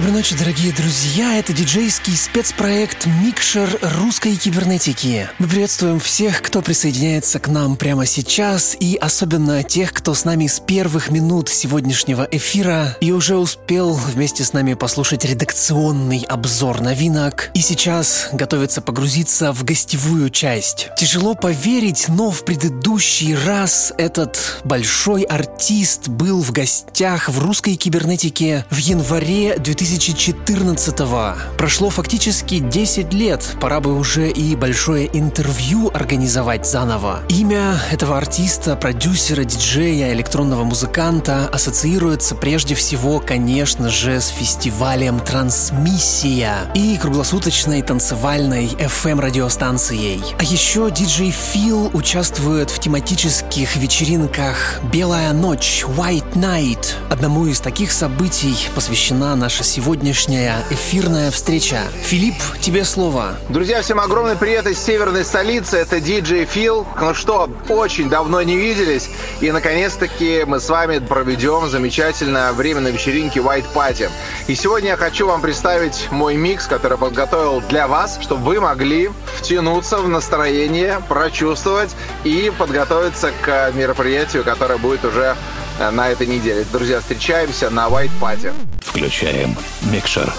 Доброй ночи, дорогие друзья! Это диджейский спецпроект «Микшер русской кибернетики». Мы приветствуем всех, кто присоединяется к нам прямо сейчас, и особенно тех, кто с нами с первых минут сегодняшнего эфира и уже успел вместе с нами послушать редакционный обзор новинок, и сейчас готовится погрузиться в гостевую часть. Тяжело поверить, но в предыдущий раз этот большой артист был в гостях в русской кибернетике в январе 2000 2014-го. Прошло фактически 10 лет, пора бы уже и большое интервью организовать заново. Имя этого артиста, продюсера, диджея, электронного музыканта ассоциируется прежде всего, конечно же, с фестивалем «Трансмиссия» и круглосуточной танцевальной FM-радиостанцией. А еще диджей Фил участвует в тематических вечеринках «Белая ночь» White Night. Одному из таких событий посвящена наша сегодняшняя эфирная встреча. Филипп, тебе слово. Друзья, всем огромный привет из северной столицы. Это диджей Фил. Ну что, очень давно не виделись. И, наконец-таки, мы с вами проведем замечательное время на вечеринке White Party. И сегодня я хочу вам представить мой микс, который подготовил для вас, чтобы вы могли втянуться в настроение, прочувствовать и подготовиться к мероприятию, которое будет уже на этой неделе. Друзья, встречаемся на White Party. Включаем микшер.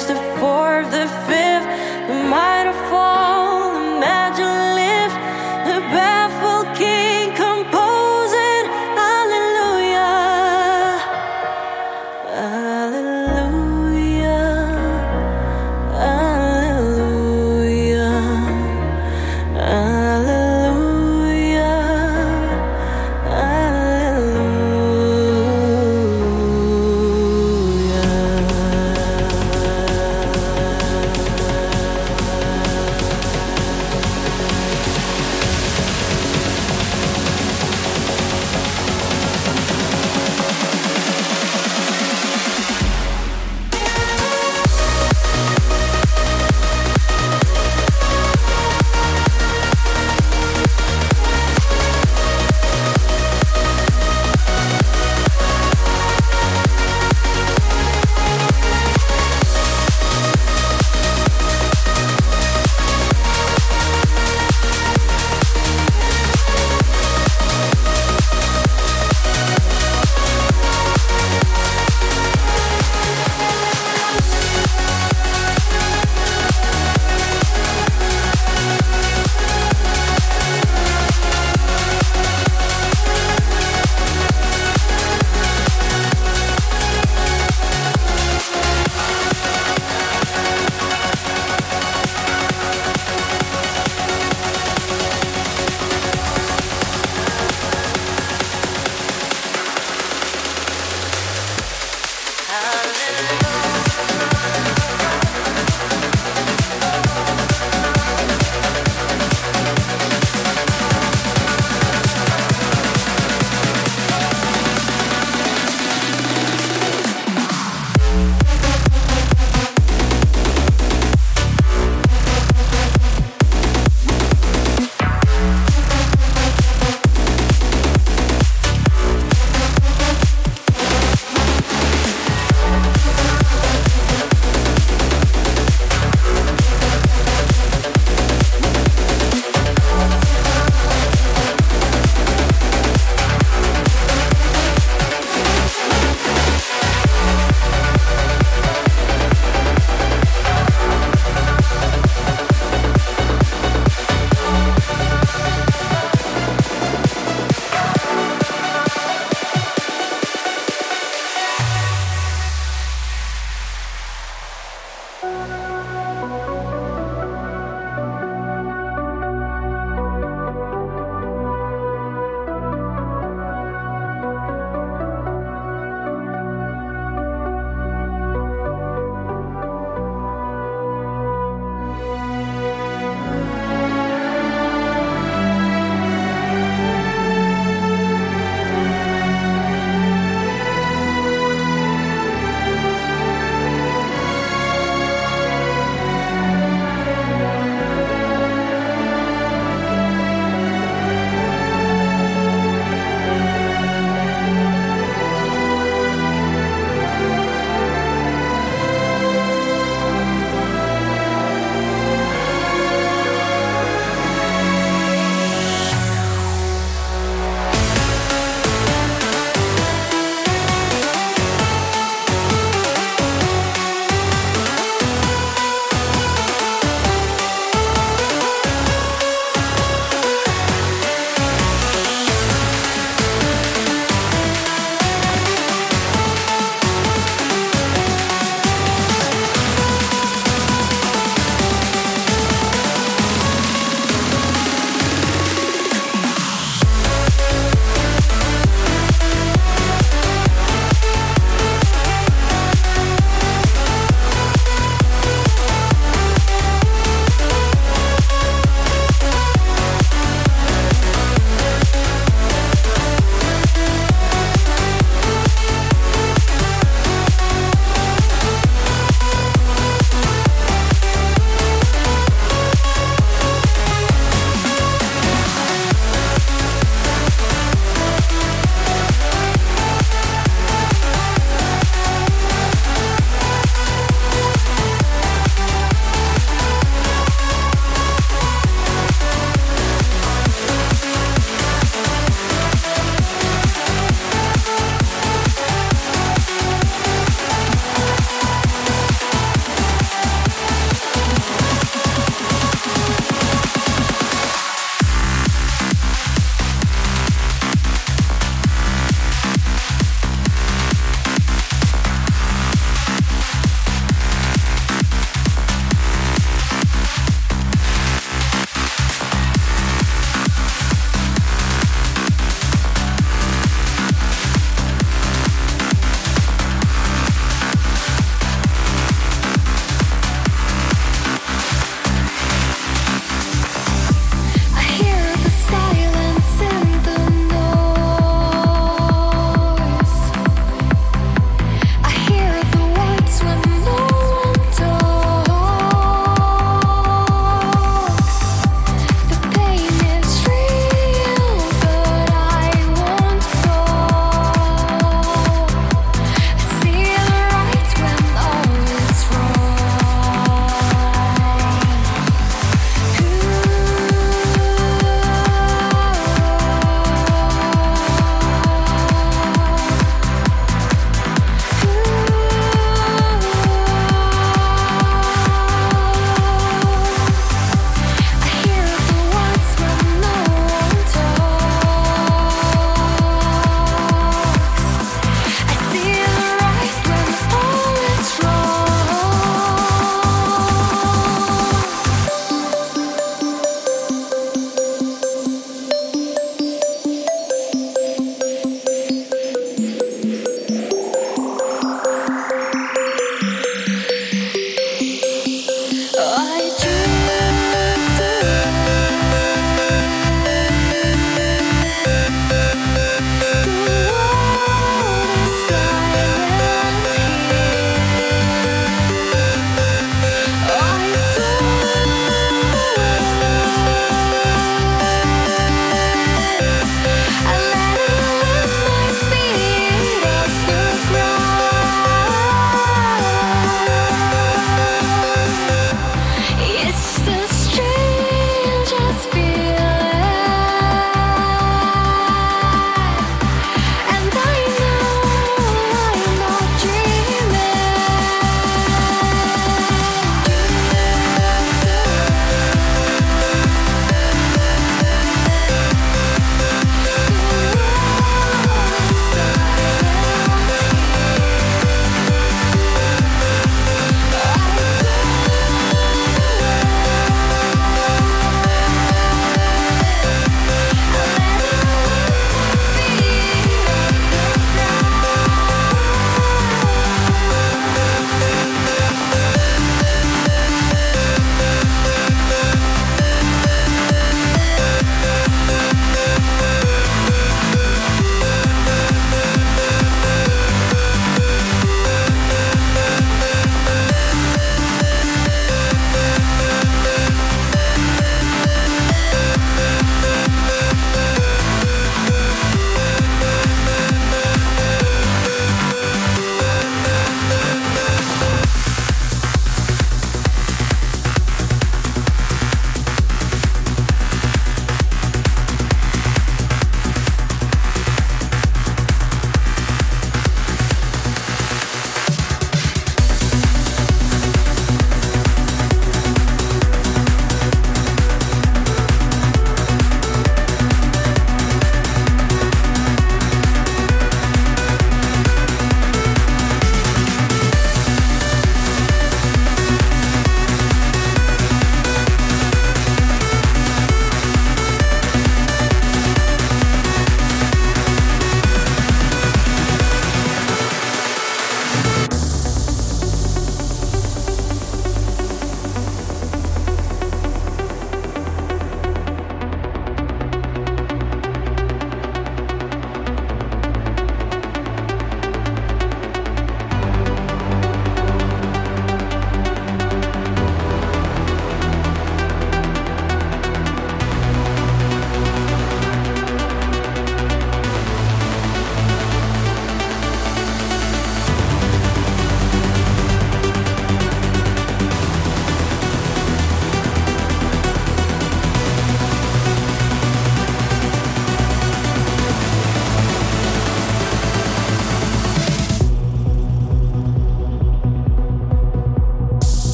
The fourth, the fifth, the minor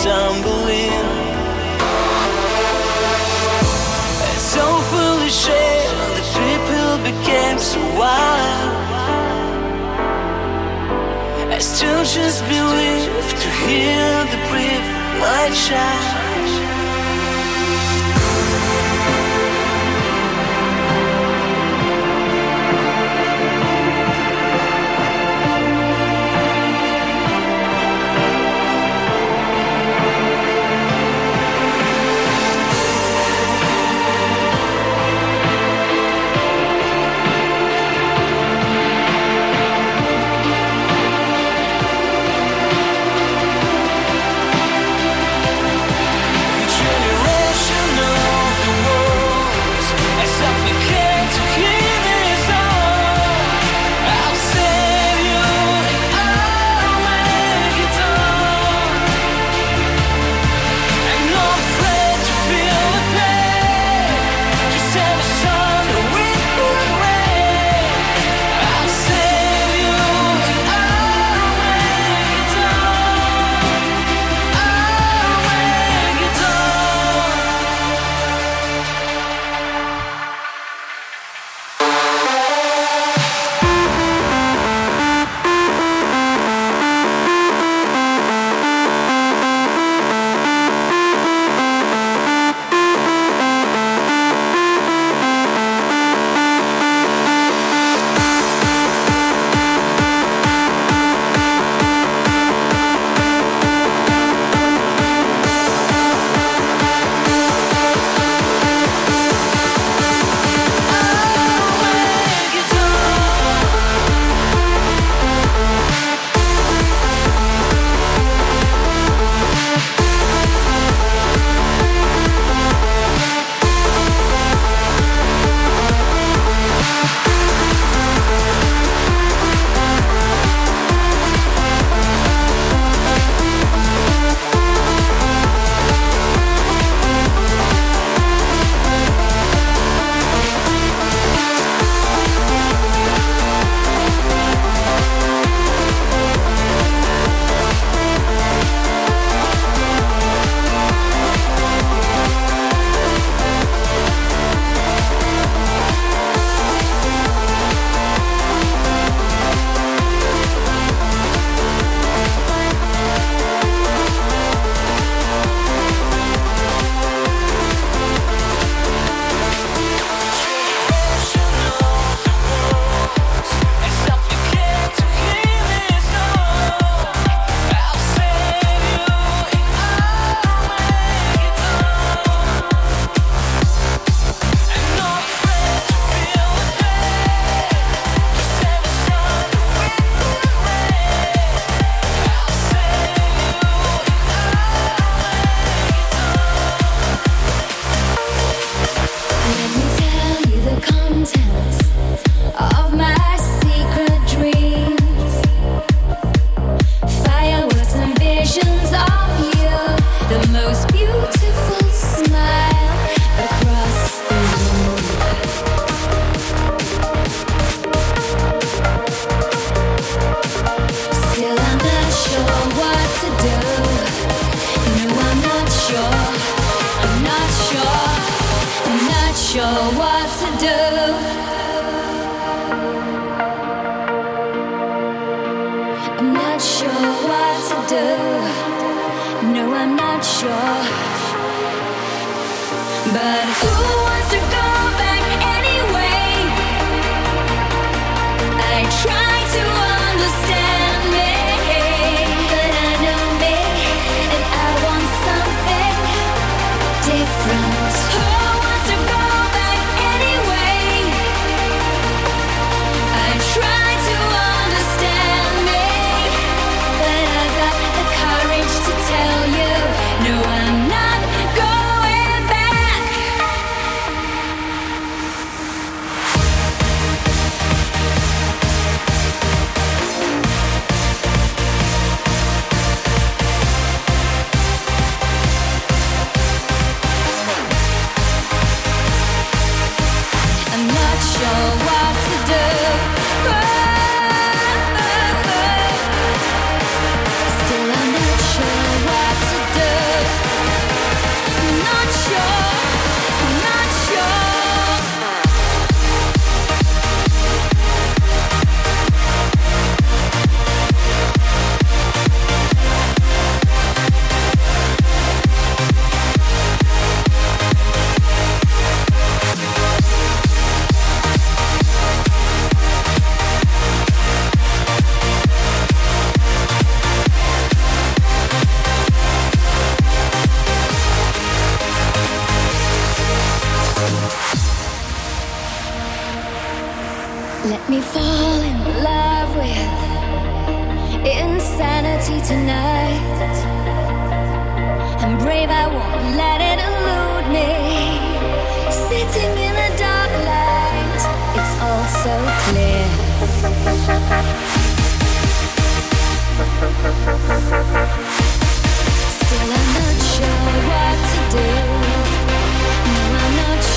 stumbling. And so foolish, and the people became so wild. I still just believe to hear the breath, my child.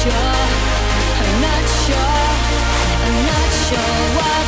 sure, I'm not sure, I'm not sure why.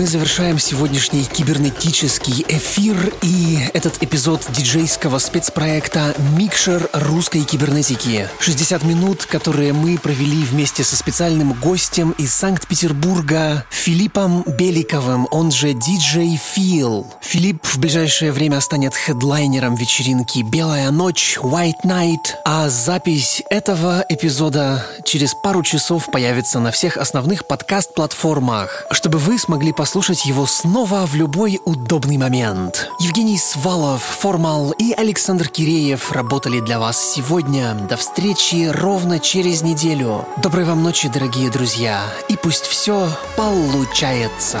Мы завершаем сегодняшний кибернетический эфир и этот эпизод диджейского спецпроекта «Микшер русской кибернетики». 60 минут, которые мы провели вместе со специальным гостем из Санкт-Петербурга Филиппом Беликовым, он же диджей Фил. Филипп в ближайшее время станет хедлайнером вечеринки «Белая ночь» White Night, а запись этого эпизода через пару часов появится на всех основных подкаст-платформах, чтобы вы смогли послушать его снова в любой удобный момент. Евгений Свалов, Формал и Александр Киреев работали для вас сегодня. До встречи ровно через неделю. Доброй вам ночи, дорогие друзья, и пусть все получается.